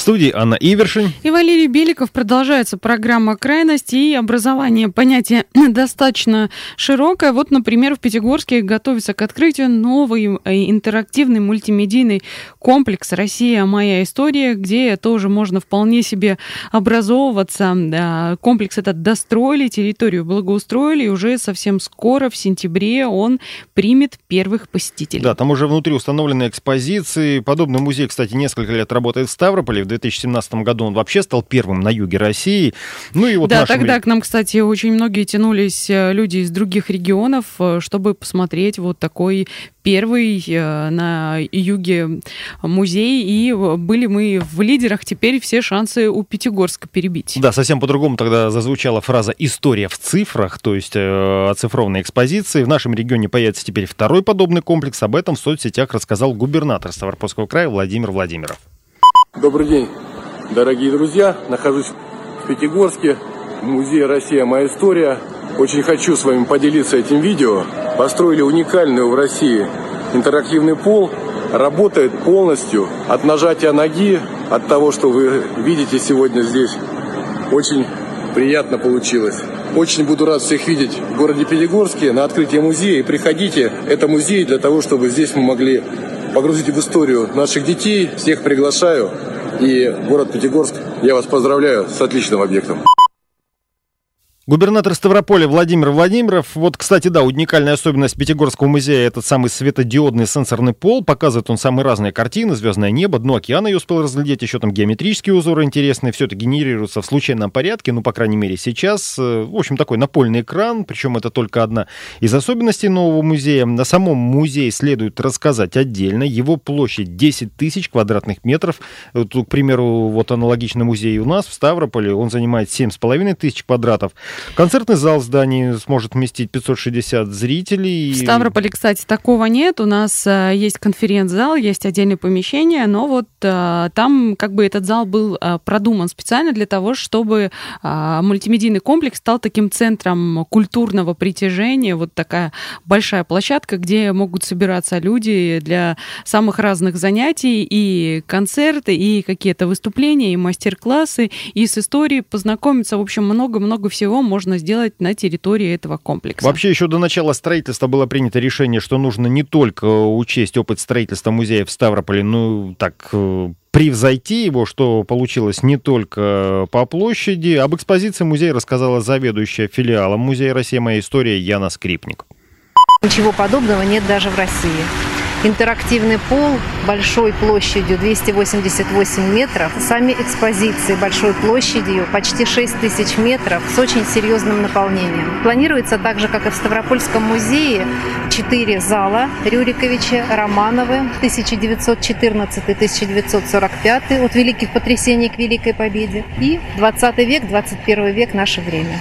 В студии Анна Ивершин. И Валерий Беликов. Продолжается программа «Крайности» и образование. Понятие достаточно широкое. Вот, например, в Пятигорске готовится к открытию новый э, интерактивный мультимедийный комплекс «Россия. Моя история», где тоже можно вполне себе образовываться. Комплекс этот достроили, территорию благоустроили, и уже совсем скоро, в сентябре, он примет первых посетителей. Да, там уже внутри установлены экспозиции. Подобный музей, кстати, несколько лет работает в Ставрополе. 2017 году он вообще стал первым на юге России. Ну и вот да, нашим... тогда к нам, кстати, очень многие тянулись э, люди из других регионов, э, чтобы посмотреть вот такой первый э, на юге музей, и были мы в лидерах, теперь все шансы у Пятигорска перебить. Да, совсем по-другому тогда зазвучала фраза «история в цифрах», то есть э, оцифрованные экспозиции. В нашем регионе появится теперь второй подобный комплекс. Об этом в соцсетях рассказал губернатор Ставропольского края Владимир Владимиров. Добрый день, дорогие друзья. Нахожусь в Пятигорске, в музее «Россия. Моя история». Очень хочу с вами поделиться этим видео. Построили уникальный в России интерактивный пол. Работает полностью от нажатия ноги, от того, что вы видите сегодня здесь. Очень приятно получилось. Очень буду рад всех видеть в городе Пятигорске на открытии музея. Приходите, это музей для того, чтобы здесь мы могли погрузить в историю наших детей. Всех приглашаю. И город Пятигорск, я вас поздравляю с отличным объектом. Губернатор Ставрополя Владимир Владимиров. Вот, кстати, да, уникальная особенность Пятигорского музея этот самый светодиодный сенсорный пол. Показывает он самые разные картины, звездное небо, дно океана я успел разглядеть, еще там геометрические узоры интересные. Все это генерируется в случайном порядке, ну, по крайней мере, сейчас. Э, в общем, такой напольный экран, причем это только одна из особенностей нового музея. На самом музее следует рассказать отдельно. Его площадь 10 тысяч квадратных метров. Вот, к примеру, вот аналогичный музей у нас в Ставрополе, он занимает 7,5 тысяч квадратов. Концертный зал в здании сможет вместить 560 зрителей. В Ставрополе, кстати, такого нет. У нас э, есть конференц-зал, есть отдельное помещение, но вот э, там как бы этот зал был э, продуман специально для того, чтобы мультимедийный комплекс стал таким центром культурного притяжения. Вот такая большая площадка, где могут собираться люди для самых разных занятий, и концерты, и какие-то выступления, и мастер-классы, и с историей познакомиться. В общем, много-много всего можно сделать на территории этого комплекса. Вообще еще до начала строительства было принято решение, что нужно не только учесть опыт строительства музея в Ставрополе, ну так э, превзойти его, что получилось не только по площади. Об экспозиции музея рассказала заведующая филиалом Музея Россия «Моя история» Яна Скрипник. Ничего подобного нет даже в России интерактивный пол большой площадью 288 метров, сами экспозиции большой площадью почти 6 тысяч метров с очень серьезным наполнением. Планируется так же, как и в Ставропольском музее, четыре зала Рюриковича, Романовы 1914-1945 от великих потрясений к Великой Победе и 20 век, 21 век наше время.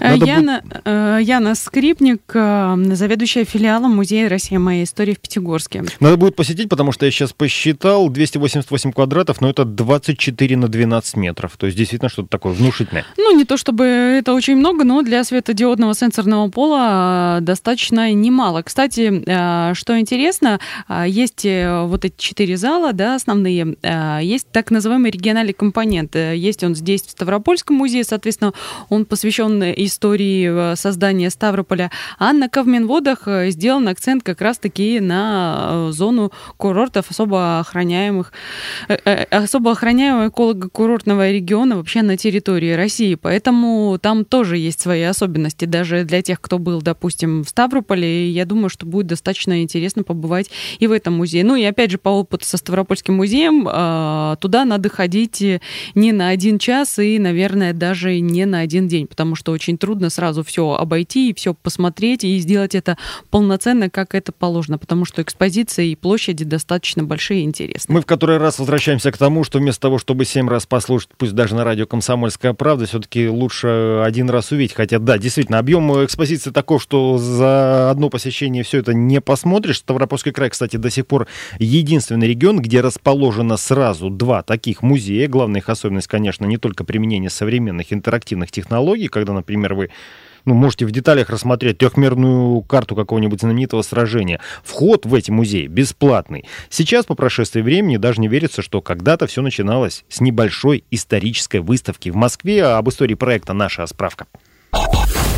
Надо Яна. Э, Яна Скрипник, э, заведующая филиалом Музея Россия. Моя история» в Пятигорске. Надо будет посетить, потому что я сейчас посчитал 288 квадратов, но это 24 на 12 метров. То есть действительно что-то такое внушительное. Ну, не то чтобы это очень много, но для светодиодного сенсорного пола э, достаточно немало. Кстати, что интересно, есть вот эти четыре зала, да, основные, есть так называемый региональный компонент. Есть он здесь, в Ставропольском музее, соответственно, он посвящен истории э, создания Ставрополя, а на Кавминводах э, сделан акцент как раз-таки на э, зону курортов особо охраняемых, особо охраняемого эколого-курортного региона вообще на территории России. Поэтому там тоже есть свои особенности. Даже для тех, кто был, допустим, в Ставрополе, я думаю, что будет достаточно интересно побывать и в этом музее. Ну и опять же, по опыту со Ставропольским музеем, туда надо ходить не на один час и, наверное, даже не на один день, потому что очень очень трудно сразу все обойти и все посмотреть и сделать это полноценно, как это положено, потому что экспозиции и площади достаточно большие и интересные. Мы в который раз возвращаемся к тому, что вместо того, чтобы семь раз послушать, пусть даже на радио «Комсомольская правда», все-таки лучше один раз увидеть. Хотя, да, действительно, объем экспозиции такой, что за одно посещение все это не посмотришь. Ставропольский край, кстати, до сих пор единственный регион, где расположено сразу два таких музея. Главная их особенность, конечно, не только применение современных интерактивных технологий, когда, например, вы ну, можете в деталях рассмотреть трехмерную карту какого-нибудь знаменитого сражения. Вход в эти музеи бесплатный. Сейчас, по прошествии времени, даже не верится, что когда-то все начиналось с небольшой исторической выставки в Москве. А об истории проекта «Наша справка».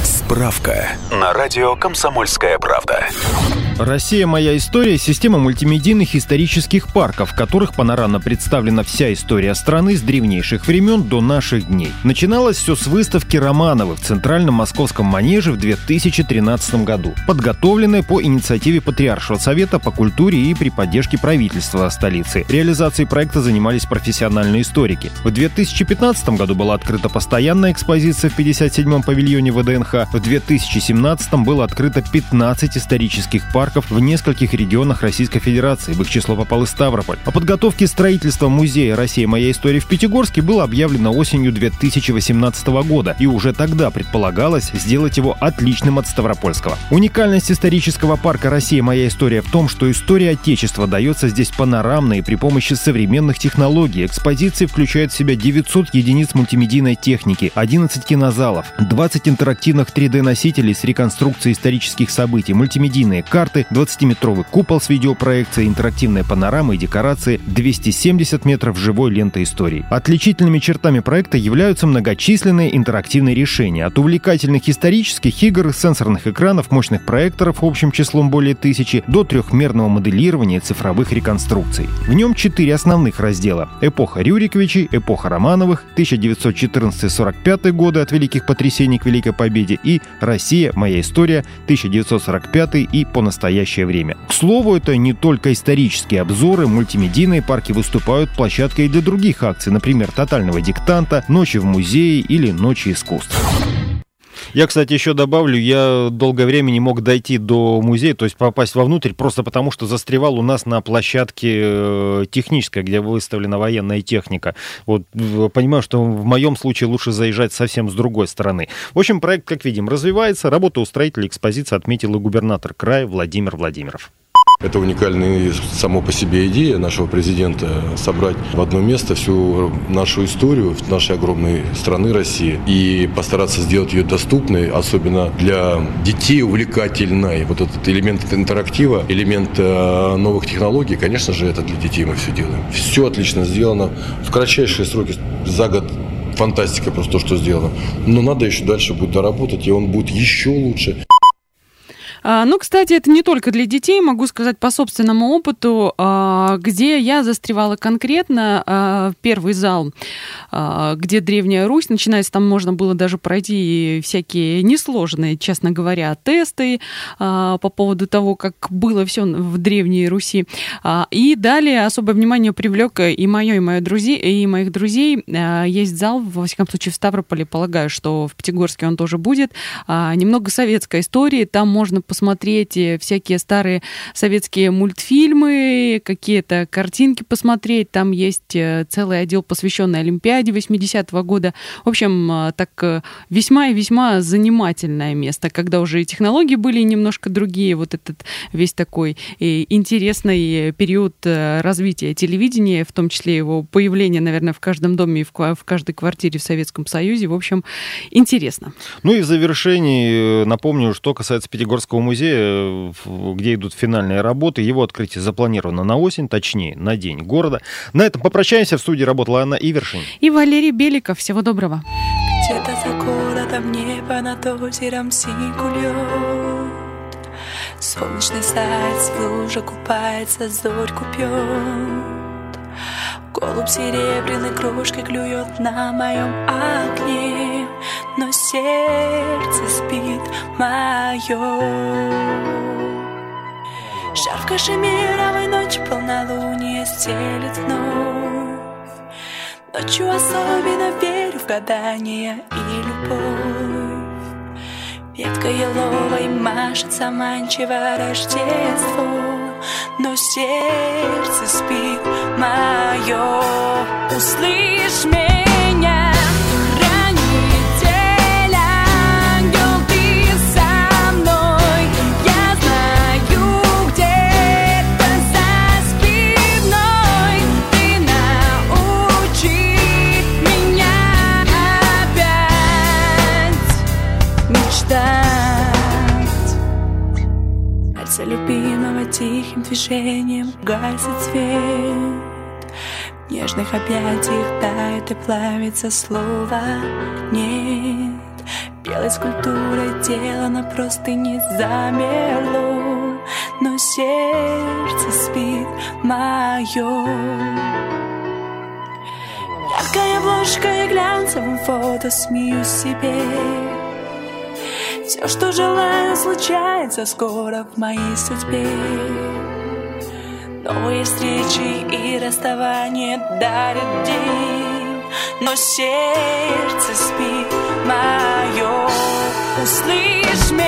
Справка на радио «Комсомольская правда». Россия «Моя история» — система мультимедийных исторических парков, в которых панорамно представлена вся история страны с древнейших времен до наших дней. Начиналось все с выставки Романовы в Центральном Московском манеже в 2013 году, подготовленной по инициативе Патриаршего совета по культуре и при поддержке правительства столицы. Реализацией проекта занимались профессиональные историки. В 2015 году была открыта постоянная экспозиция в 57-м павильоне ВДНХ. В 2017 было открыто 15 исторических парков парков в нескольких регионах Российской Федерации. В их число попал и Ставрополь. О подготовке строительства музея «Россия. Моя история» в Пятигорске было объявлено осенью 2018 года, и уже тогда предполагалось сделать его отличным от Ставропольского. Уникальность исторического парка «Россия. Моя история» в том, что история Отечества дается здесь панорамно и при помощи современных технологий. Экспозиции включают в себя 900 единиц мультимедийной техники, 11 кинозалов, 20 интерактивных 3D-носителей с реконструкцией исторических событий, мультимедийные карты, карты, 20-метровый купол с видеопроекцией, интерактивная панорама и декорации, 270 метров живой ленты истории. Отличительными чертами проекта являются многочисленные интерактивные решения, от увлекательных исторических игр, сенсорных экранов, мощных проекторов общим числом более тысячи, до трехмерного моделирования цифровых реконструкций. В нем четыре основных раздела. Эпоха Рюриковичей, эпоха Романовых, 1914-45 годы от Великих потрясений к Великой Победе и Россия. Моя история, 1945 и по настоящему настоящее время. К слову, это не только исторические обзоры, мультимедийные парки выступают площадкой для других акций, например, «Тотального диктанта», «Ночи в музее» или «Ночи искусств». Я, кстати, еще добавлю, я долгое время не мог дойти до музея, то есть попасть вовнутрь, просто потому что застревал у нас на площадке э, технической, где выставлена военная техника. Вот понимаю, что в моем случае лучше заезжать совсем с другой стороны. В общем, проект, как видим, развивается. Работа устроителей экспозиции отметил и губернатор края Владимир Владимиров. Это уникальная само по себе идея нашего президента собрать в одно место всю нашу историю нашей огромной страны России и постараться сделать ее доступной, особенно для детей увлекательной. Вот этот элемент интерактива, элемент э, новых технологий, конечно же, это для детей мы все делаем. Все отлично сделано в кратчайшие сроки, за год фантастика просто то, что сделано. Но надо еще дальше будет доработать, и он будет еще лучше. А, ну, кстати, это не только для детей, могу сказать по собственному опыту, а, где я застревала конкретно а, первый зал, где Древняя Русь, начинается, там можно было даже пройти всякие несложные, честно говоря, тесты по поводу того, как было все в Древней Руси. И далее особое внимание привлек и мое, и, мои друзей, и моих друзей. Есть зал, во всяком случае, в Ставрополе, полагаю, что в Пятигорске он тоже будет. Немного советской истории, там можно посмотреть э, всякие старые советские мультфильмы, какие-то картинки посмотреть. Там есть э, целый отдел, посвященный Олимпиаде 80-го года. В общем, э, так весьма и весьма занимательное место, когда уже технологии были немножко другие. Вот этот весь такой интересный период развития телевидения, в том числе его появление, наверное, в каждом доме и в каждой квартире в Советском Союзе. В общем, интересно. Ну и в завершении напомню, что касается Пятигорского музея, где идут финальные работы. Его открытие запланировано на осень, точнее, на день города. На этом попрощаемся. В студии работала Анна Ивершин. И Валерий Беликов. Всего доброго. Где-то за городом небо над озером синькулет. Солнечный заяц в луже купается, зорьку пьет. Голубь серебряной крошкой клюет на моем окне но сердце спит мое. Шар в кашемировой ночь полнолуние стелит вновь. Ночью особенно верю в гадания и любовь. Ветка еловой машет заманчиво Рождество Но сердце спит мое Услышь меня тихим движением гасит свет. В нежных объятиях тает и плавится слово «нет» Белой скульптурой тело на простыне замерло. Но сердце спит мое Яркая обложка и глянцевым фото смеюсь себе Все, что желаю, случается скоро в моей судьбе. Новые встречи и расставания дарят день Но сердце спит мое Услышь меня,